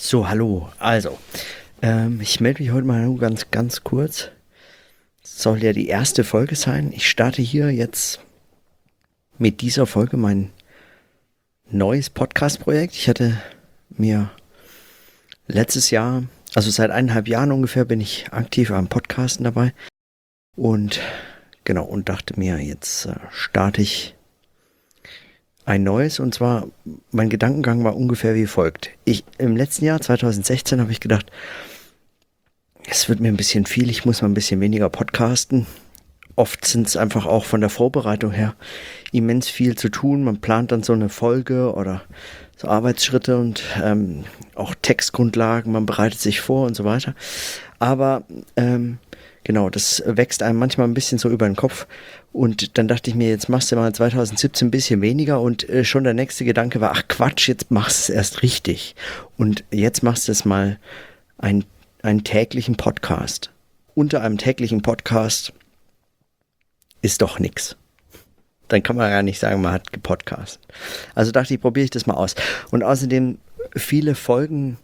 So, hallo. Also, ähm, ich melde mich heute mal nur ganz, ganz kurz. Soll ja die erste Folge sein. Ich starte hier jetzt mit dieser Folge mein neues Podcast-Projekt. Ich hatte mir letztes Jahr, also seit eineinhalb Jahren ungefähr, bin ich aktiv am Podcasten dabei. Und genau, und dachte mir, jetzt äh, starte ich ein neues und zwar mein Gedankengang war ungefähr wie folgt. Ich im letzten Jahr 2016 habe ich gedacht, es wird mir ein bisschen viel, ich muss mal ein bisschen weniger podcasten. Oft sind es einfach auch von der Vorbereitung her immens viel zu tun. Man plant dann so eine Folge oder so Arbeitsschritte und ähm, auch Textgrundlagen, man bereitet sich vor und so weiter. Aber ähm, genau, das wächst einem manchmal ein bisschen so über den Kopf. Und dann dachte ich mir, jetzt machst du mal 2017 ein bisschen weniger und äh, schon der nächste Gedanke war, ach Quatsch, jetzt machst du es erst richtig. Und jetzt machst du es mal ein, einen täglichen Podcast. Unter einem täglichen Podcast ist doch nichts. Dann kann man ja nicht sagen, man hat gepodcastet. Also dachte ich, probiere ich das mal aus. Und außerdem viele Folgen,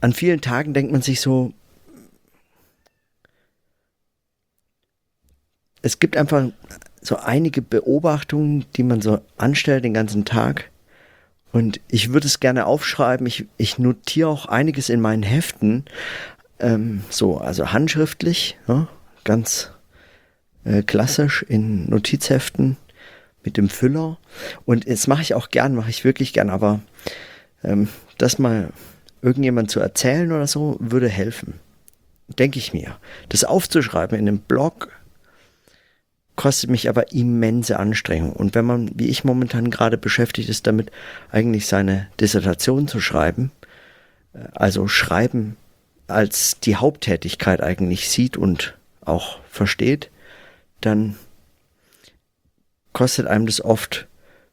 an vielen Tagen denkt man sich so, es gibt einfach so einige Beobachtungen, die man so anstellt den ganzen Tag. Und ich würde es gerne aufschreiben. Ich, ich notiere auch einiges in meinen Heften. Ähm, so, also handschriftlich, ja, ganz äh, klassisch in Notizheften mit dem Füller. Und das mache ich auch gern, mache ich wirklich gern. Aber ähm, das mal irgendjemand zu erzählen oder so, würde helfen. Denke ich mir. Das aufzuschreiben in einem Blog kostet mich aber immense Anstrengung. Und wenn man, wie ich momentan gerade beschäftigt ist, damit eigentlich seine Dissertation zu schreiben, äh, also schreiben als die Haupttätigkeit eigentlich sieht und auch versteht, dann kostet einem das oft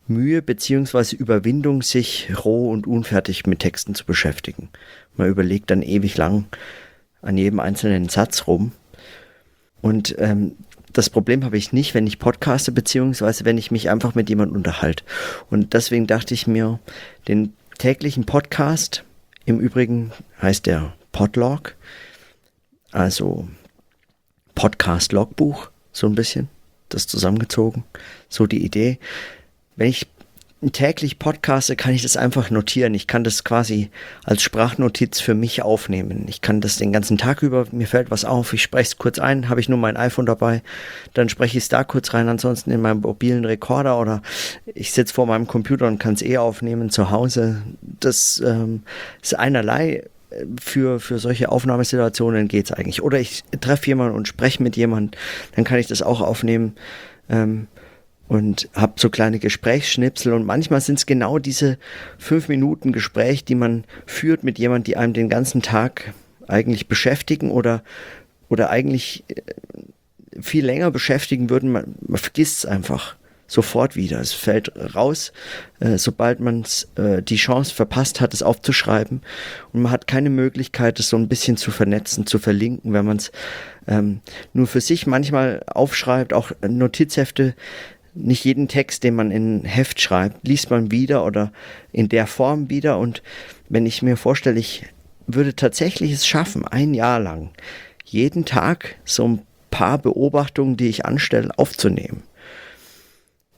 Mühe beziehungsweise Überwindung, sich roh und unfertig mit Texten zu beschäftigen. Man überlegt dann ewig lang an jedem einzelnen Satz rum. Und ähm, das Problem habe ich nicht, wenn ich podcaste, beziehungsweise wenn ich mich einfach mit jemandem unterhalte. Und deswegen dachte ich mir, den täglichen Podcast, im Übrigen heißt der Podlog, also Podcast-Logbuch, so ein bisschen, das zusammengezogen, so die Idee. Wenn ich täglich podcaste, kann ich das einfach notieren. Ich kann das quasi als Sprachnotiz für mich aufnehmen. Ich kann das den ganzen Tag über, mir fällt was auf, ich spreche es kurz ein, habe ich nur mein iPhone dabei, dann spreche ich es da kurz rein, ansonsten in meinem mobilen Rekorder oder ich sitze vor meinem Computer und kann es eh aufnehmen zu Hause. Das ähm, ist einerlei für, für solche Aufnahmesituationen geht es eigentlich. Oder ich treffe jemanden und spreche mit jemandem, dann kann ich das auch aufnehmen. Ähm, und habe so kleine Gesprächsschnipsel und manchmal sind es genau diese fünf Minuten Gespräch, die man führt mit jemand, die einem den ganzen Tag eigentlich beschäftigen oder oder eigentlich äh, viel länger beschäftigen würden. Man, man vergisst es einfach sofort wieder. Es fällt raus, äh, sobald man äh, die Chance verpasst hat, es aufzuschreiben. Und man hat keine Möglichkeit, es so ein bisschen zu vernetzen, zu verlinken, wenn man es ähm, nur für sich manchmal aufschreibt. Auch Notizhefte nicht jeden Text, den man in Heft schreibt, liest man wieder oder in der Form wieder. Und wenn ich mir vorstelle, ich würde tatsächlich es schaffen, ein Jahr lang jeden Tag so ein paar Beobachtungen, die ich anstelle, aufzunehmen.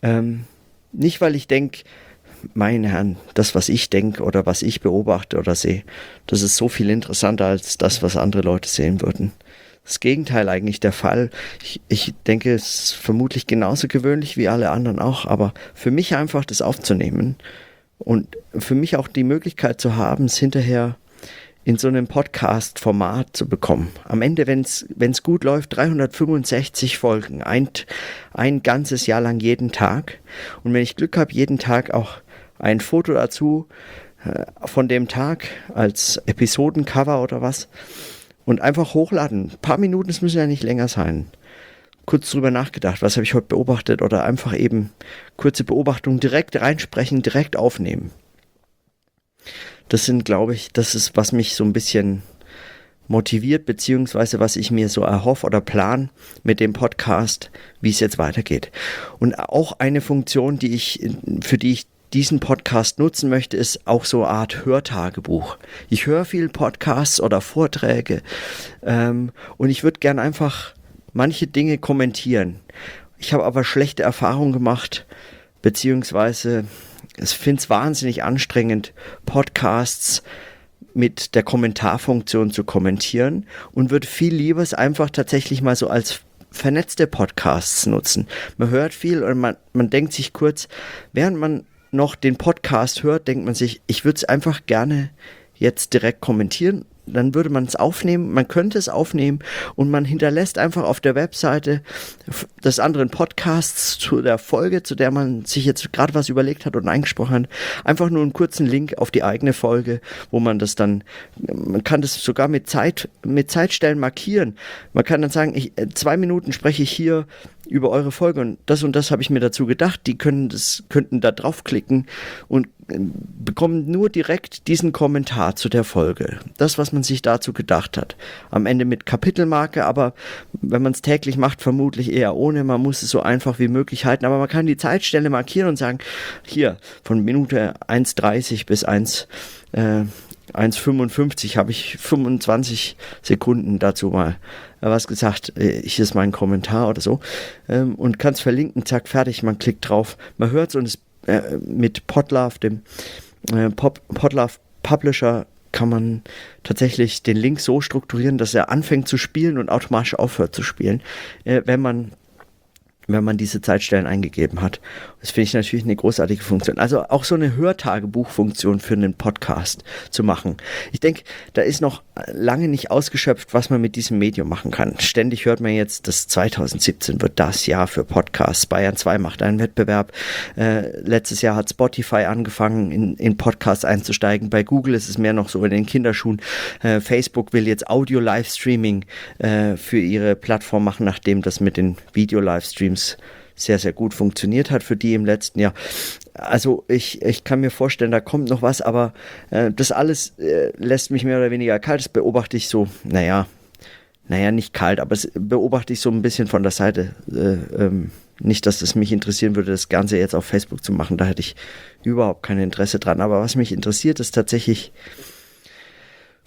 Ähm, nicht, weil ich denke, meine Herren, das, was ich denke oder was ich beobachte oder sehe, das ist so viel interessanter als das, was andere Leute sehen würden das Gegenteil eigentlich der Fall. Ich, ich denke, es ist vermutlich genauso gewöhnlich wie alle anderen auch, aber für mich einfach das aufzunehmen und für mich auch die Möglichkeit zu haben, es hinterher in so einem Podcast-Format zu bekommen. Am Ende, wenn es gut läuft, 365 Folgen, ein, ein ganzes Jahr lang jeden Tag. Und wenn ich Glück habe, jeden Tag auch ein Foto dazu äh, von dem Tag als Episodencover oder was und einfach hochladen. Ein paar Minuten, es müssen ja nicht länger sein. Kurz drüber nachgedacht, was habe ich heute beobachtet oder einfach eben kurze Beobachtungen direkt reinsprechen, direkt aufnehmen. Das sind, glaube ich, das ist, was mich so ein bisschen motiviert, beziehungsweise was ich mir so erhoffe oder plan mit dem Podcast, wie es jetzt weitergeht. Und auch eine Funktion, die ich, für die ich diesen Podcast nutzen möchte, ist auch so eine Art Hörtagebuch. Ich höre viel Podcasts oder Vorträge ähm, und ich würde gern einfach manche Dinge kommentieren. Ich habe aber schlechte Erfahrungen gemacht, beziehungsweise ich finde es wahnsinnig anstrengend, Podcasts mit der Kommentarfunktion zu kommentieren und würde viel lieber es einfach tatsächlich mal so als vernetzte Podcasts nutzen. Man hört viel und man, man denkt sich kurz, während man noch den Podcast hört, denkt man sich, ich würde es einfach gerne jetzt direkt kommentieren dann würde man es aufnehmen, man könnte es aufnehmen und man hinterlässt einfach auf der Webseite des anderen Podcasts zu der Folge, zu der man sich jetzt gerade was überlegt hat und eingesprochen hat, einfach nur einen kurzen Link auf die eigene Folge, wo man das dann, man kann das sogar mit Zeit, mit Zeitstellen markieren. Man kann dann sagen, ich, zwei Minuten spreche ich hier über eure Folge und das und das habe ich mir dazu gedacht. Die können das, könnten da draufklicken und bekommen nur direkt diesen Kommentar zu der Folge. Das, was man sich dazu gedacht hat. Am Ende mit Kapitelmarke, aber wenn man es täglich macht, vermutlich eher ohne. Man muss es so einfach wie möglich halten, aber man kann die Zeitstelle markieren und sagen, hier, von Minute 1,30 bis 1, äh, 1,55 habe ich 25 Sekunden dazu mal was gesagt, äh, hier ist mein Kommentar oder so. Ähm, und kann es verlinken, zack, fertig, man klickt drauf. Man hört es und es, äh, mit Podlove, dem äh, Pop, Publisher, kann man tatsächlich den Link so strukturieren, dass er anfängt zu spielen und automatisch aufhört zu spielen, äh, wenn man wenn man diese Zeitstellen eingegeben hat. Das finde ich natürlich eine großartige Funktion. Also auch so eine Hörtagebuchfunktion für einen Podcast zu machen. Ich denke, da ist noch lange nicht ausgeschöpft, was man mit diesem Medium machen kann. Ständig hört man jetzt, dass 2017 wird das Jahr für Podcasts. Bayern 2 macht einen Wettbewerb. Äh, letztes Jahr hat Spotify angefangen, in, in Podcasts einzusteigen. Bei Google ist es mehr noch so in den Kinderschuhen. Äh, Facebook will jetzt Audio-Livestreaming äh, für ihre Plattform machen, nachdem das mit den Video-Livestreams sehr, sehr gut funktioniert hat für die im letzten Jahr. Also ich, ich kann mir vorstellen, da kommt noch was, aber äh, das alles äh, lässt mich mehr oder weniger kalt. Das beobachte ich so, naja, naja, nicht kalt, aber es beobachte ich so ein bisschen von der Seite. Äh, ähm, nicht, dass es mich interessieren würde, das Ganze jetzt auf Facebook zu machen. Da hätte ich überhaupt kein Interesse dran. Aber was mich interessiert, ist tatsächlich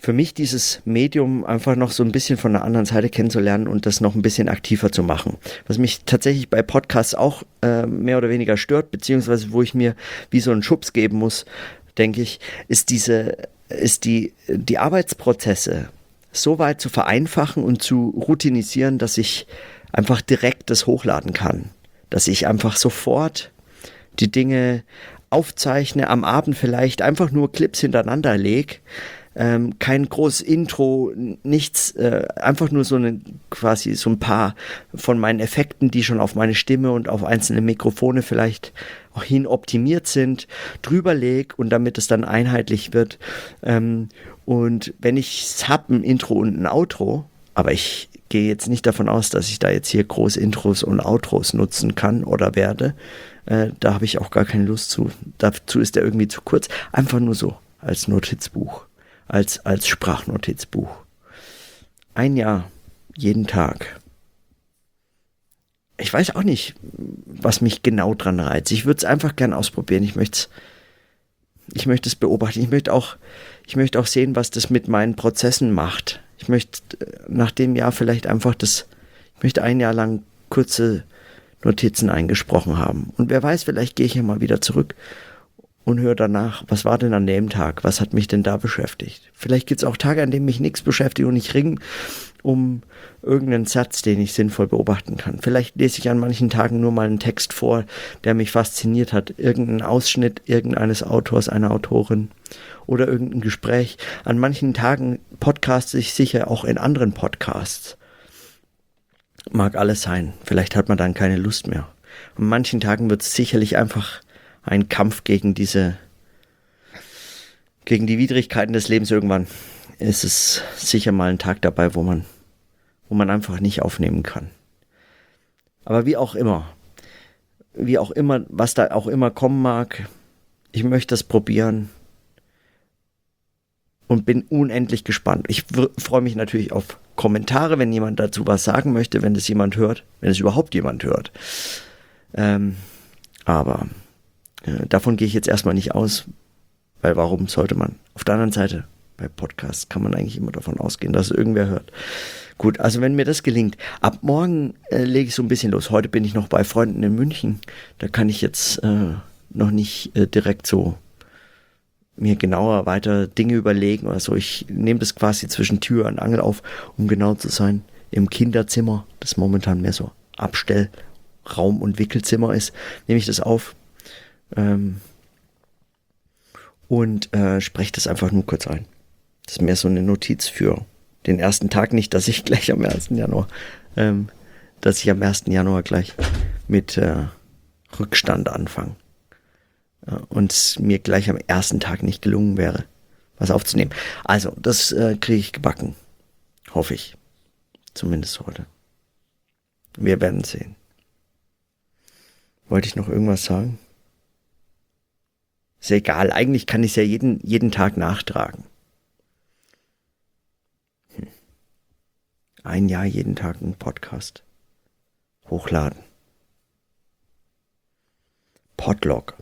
für mich dieses Medium einfach noch so ein bisschen von der anderen Seite kennenzulernen und das noch ein bisschen aktiver zu machen. Was mich tatsächlich bei Podcasts auch äh, mehr oder weniger stört, beziehungsweise wo ich mir wie so einen Schubs geben muss, denke ich, ist diese, ist die, die Arbeitsprozesse so weit zu vereinfachen und zu routinisieren, dass ich einfach direkt das hochladen kann. Dass ich einfach sofort die Dinge aufzeichne, am Abend vielleicht einfach nur Clips hintereinander lege ähm, kein großes Intro, nichts, äh, einfach nur so eine quasi so ein paar von meinen Effekten, die schon auf meine Stimme und auf einzelne Mikrofone vielleicht auch hin optimiert sind, drüber leg und damit es dann einheitlich wird. Ähm, und wenn ich hab ein Intro und ein Outro, aber ich gehe jetzt nicht davon aus, dass ich da jetzt hier große Intros und Outros nutzen kann oder werde. Äh, da habe ich auch gar keine Lust zu. Dazu ist der irgendwie zu kurz. Einfach nur so als Notizbuch als, als Sprachnotizbuch. Ein Jahr, jeden Tag. Ich weiß auch nicht, was mich genau dran reizt. Ich würde es einfach gern ausprobieren. Ich möchte ich möchte es beobachten. Ich möchte auch, ich möchte auch sehen, was das mit meinen Prozessen macht. Ich möchte äh, nach dem Jahr vielleicht einfach das, ich möchte ein Jahr lang kurze Notizen eingesprochen haben. Und wer weiß, vielleicht gehe ich ja mal wieder zurück und höre danach, was war denn an dem Tag, was hat mich denn da beschäftigt. Vielleicht gibt es auch Tage, an denen mich nichts beschäftigt und ich ring um irgendeinen Satz, den ich sinnvoll beobachten kann. Vielleicht lese ich an manchen Tagen nur mal einen Text vor, der mich fasziniert hat, irgendeinen Ausschnitt irgendeines Autors, einer Autorin oder irgendein Gespräch. An manchen Tagen podcaste ich sicher auch in anderen Podcasts. Mag alles sein. Vielleicht hat man dann keine Lust mehr. An manchen Tagen wird es sicherlich einfach ein Kampf gegen diese, gegen die Widrigkeiten des Lebens irgendwann ist es sicher mal ein Tag dabei, wo man, wo man einfach nicht aufnehmen kann. Aber wie auch immer, wie auch immer, was da auch immer kommen mag, ich möchte das probieren und bin unendlich gespannt. Ich freue mich natürlich auf Kommentare, wenn jemand dazu was sagen möchte, wenn es jemand hört, wenn es überhaupt jemand hört. Ähm, aber Davon gehe ich jetzt erstmal nicht aus, weil warum sollte man? Auf der anderen Seite, bei Podcasts kann man eigentlich immer davon ausgehen, dass irgendwer hört. Gut, also wenn mir das gelingt, ab morgen äh, lege ich so ein bisschen los. Heute bin ich noch bei Freunden in München. Da kann ich jetzt äh, noch nicht äh, direkt so mir genauer weiter Dinge überlegen oder so. Ich nehme das quasi zwischen Tür und Angel auf, um genau zu sein. Im Kinderzimmer, das momentan mehr so Abstellraum und Wickelzimmer ist, nehme ich das auf ähm, und äh, spreche das einfach nur kurz ein. Das ist mehr so eine Notiz für den ersten Tag nicht, dass ich gleich am 1. Januar, ähm, dass ich am 1. Januar gleich mit äh, Rückstand anfange. Äh, und mir gleich am ersten Tag nicht gelungen wäre, was aufzunehmen. Also, das äh, kriege ich gebacken. Hoffe ich. Zumindest heute. Wir werden sehen. Wollte ich noch irgendwas sagen? Ist egal, eigentlich kann ich es ja jeden, jeden Tag nachtragen. ein Jahr jeden Tag einen Podcast hochladen. Podlog,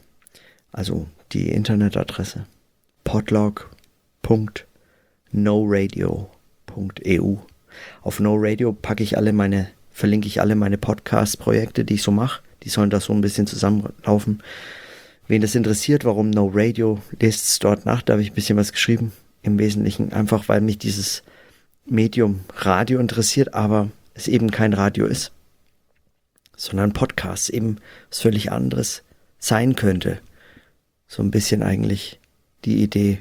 also die Internetadresse podlog.noradio.eu. Auf No Radio packe ich alle meine, verlinke ich alle meine Podcast-Projekte, die ich so mache. Die sollen da so ein bisschen zusammenlaufen. Wen das interessiert, warum No Radio, lest es dort nach. Da habe ich ein bisschen was geschrieben. Im Wesentlichen einfach, weil mich dieses Medium Radio interessiert, aber es eben kein Radio ist, sondern Podcast eben was völlig anderes sein könnte. So ein bisschen eigentlich die Idee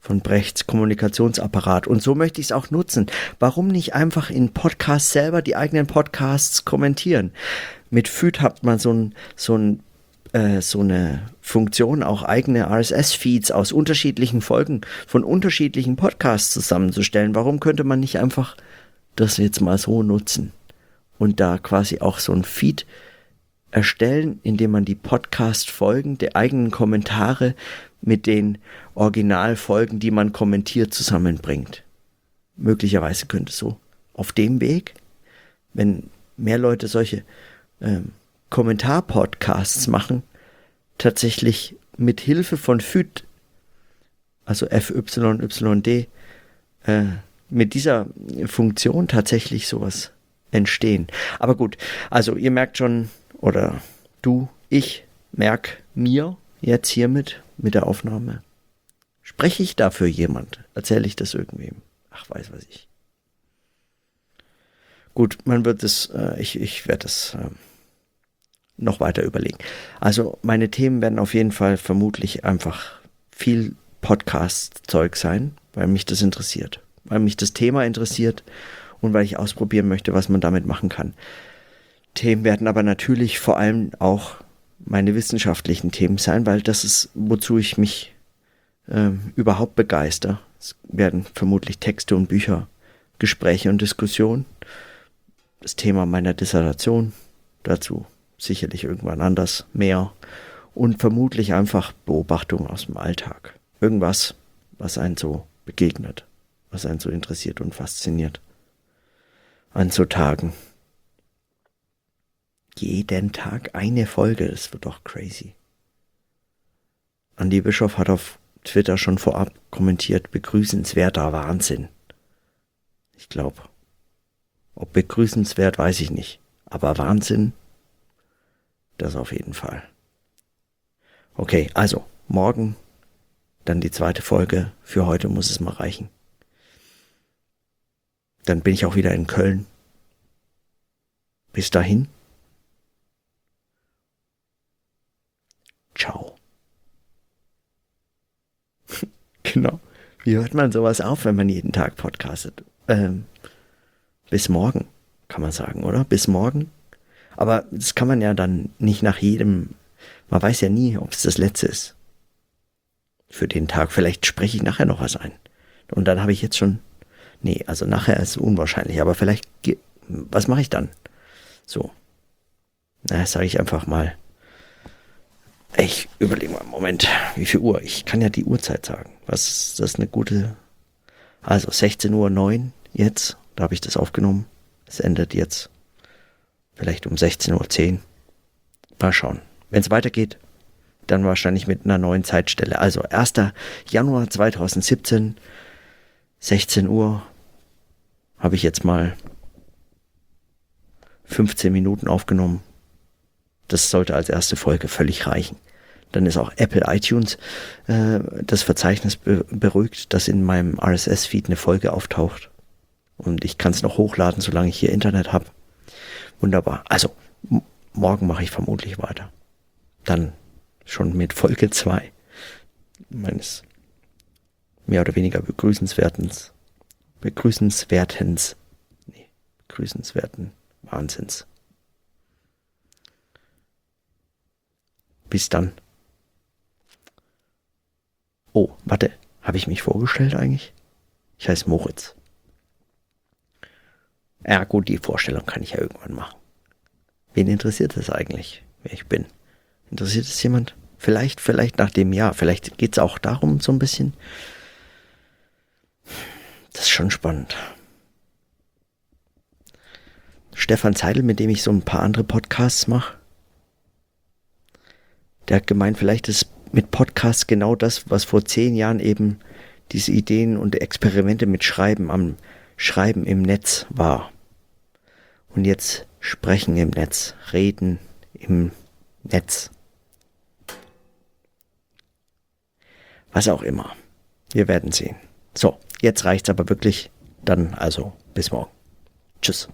von Brechts Kommunikationsapparat. Und so möchte ich es auch nutzen. Warum nicht einfach in Podcasts selber die eigenen Podcasts kommentieren? Mit FÜD hat man so ein, so ein äh, so eine Funktion, auch eigene RSS-Feeds aus unterschiedlichen Folgen von unterschiedlichen Podcasts zusammenzustellen. Warum könnte man nicht einfach das jetzt mal so nutzen und da quasi auch so ein Feed erstellen, indem man die Podcast-Folgen der eigenen Kommentare mit den Originalfolgen, die man kommentiert, zusammenbringt. Möglicherweise könnte so auf dem Weg, wenn mehr Leute solche ähm, Kommentar-Podcasts machen, tatsächlich mit Hilfe von FYD, also FYYD, äh, mit dieser Funktion tatsächlich sowas entstehen. Aber gut, also ihr merkt schon, oder du, ich merk mir jetzt hiermit mit der Aufnahme. Spreche ich dafür jemand? Erzähle ich das irgendwem? Ach, weiß was ich. Gut, man wird es, äh, ich, ich werde es äh, noch weiter überlegen. Also meine Themen werden auf jeden Fall vermutlich einfach viel Podcast-Zeug sein, weil mich das interessiert, weil mich das Thema interessiert und weil ich ausprobieren möchte, was man damit machen kann. Themen werden aber natürlich vor allem auch meine wissenschaftlichen Themen sein, weil das ist, wozu ich mich äh, überhaupt begeister. Es werden vermutlich Texte und Bücher, Gespräche und Diskussionen. Das Thema meiner Dissertation dazu sicherlich irgendwann anders, mehr und vermutlich einfach Beobachtungen aus dem Alltag. Irgendwas, was einen so begegnet, was einen so interessiert und fasziniert. An so Tagen. Jeden Tag eine Folge, das wird doch crazy. Andi Bischof hat auf Twitter schon vorab kommentiert, begrüßenswerter Wahnsinn. Ich glaube, ob begrüßenswert, weiß ich nicht. Aber Wahnsinn das auf jeden Fall. Okay, also morgen dann die zweite Folge. Für heute muss es mal reichen. Dann bin ich auch wieder in Köln. Bis dahin. Ciao. genau. Wie hört man sowas auf, wenn man jeden Tag podcastet? Ähm, bis morgen, kann man sagen, oder? Bis morgen. Aber das kann man ja dann nicht nach jedem, man weiß ja nie, ob es das letzte ist. Für den Tag. Vielleicht spreche ich nachher noch was ein. Und dann habe ich jetzt schon, nee, also nachher ist unwahrscheinlich, aber vielleicht, was mache ich dann? So. Na, sage ich einfach mal. Ich überlege mal, Moment, wie viel Uhr? Ich kann ja die Uhrzeit sagen. Was ist das eine gute, also 16.09 Uhr jetzt, da habe ich das aufgenommen. Es endet jetzt Vielleicht um 16.10 Uhr. Mal schauen. Wenn es weitergeht, dann wahrscheinlich mit einer neuen Zeitstelle. Also 1. Januar 2017, 16 Uhr, habe ich jetzt mal 15 Minuten aufgenommen. Das sollte als erste Folge völlig reichen. Dann ist auch Apple iTunes äh, das Verzeichnis be beruhigt, dass in meinem RSS-Feed eine Folge auftaucht. Und ich kann es noch hochladen, solange ich hier Internet habe. Wunderbar. Also, morgen mache ich vermutlich weiter. Dann schon mit Folge 2 meines mehr oder weniger begrüßenswertens, begrüßenswertens, nee, begrüßenswerten Wahnsinns. Bis dann. Oh, warte, habe ich mich vorgestellt eigentlich? Ich heiße Moritz. Ja gut, die Vorstellung kann ich ja irgendwann machen. Wen interessiert es eigentlich, wer ich bin? Interessiert es jemand? Vielleicht, vielleicht nach dem Jahr. Vielleicht geht es auch darum so ein bisschen. Das ist schon spannend. Stefan Zeidel, mit dem ich so ein paar andere Podcasts mache, der hat gemeint, vielleicht ist mit Podcasts genau das, was vor zehn Jahren eben diese Ideen und Experimente mit Schreiben am Schreiben im Netz war. Und jetzt sprechen im Netz, reden im Netz. Was auch immer. Wir werden sehen. So, jetzt reicht's aber wirklich. Dann also bis morgen. Tschüss.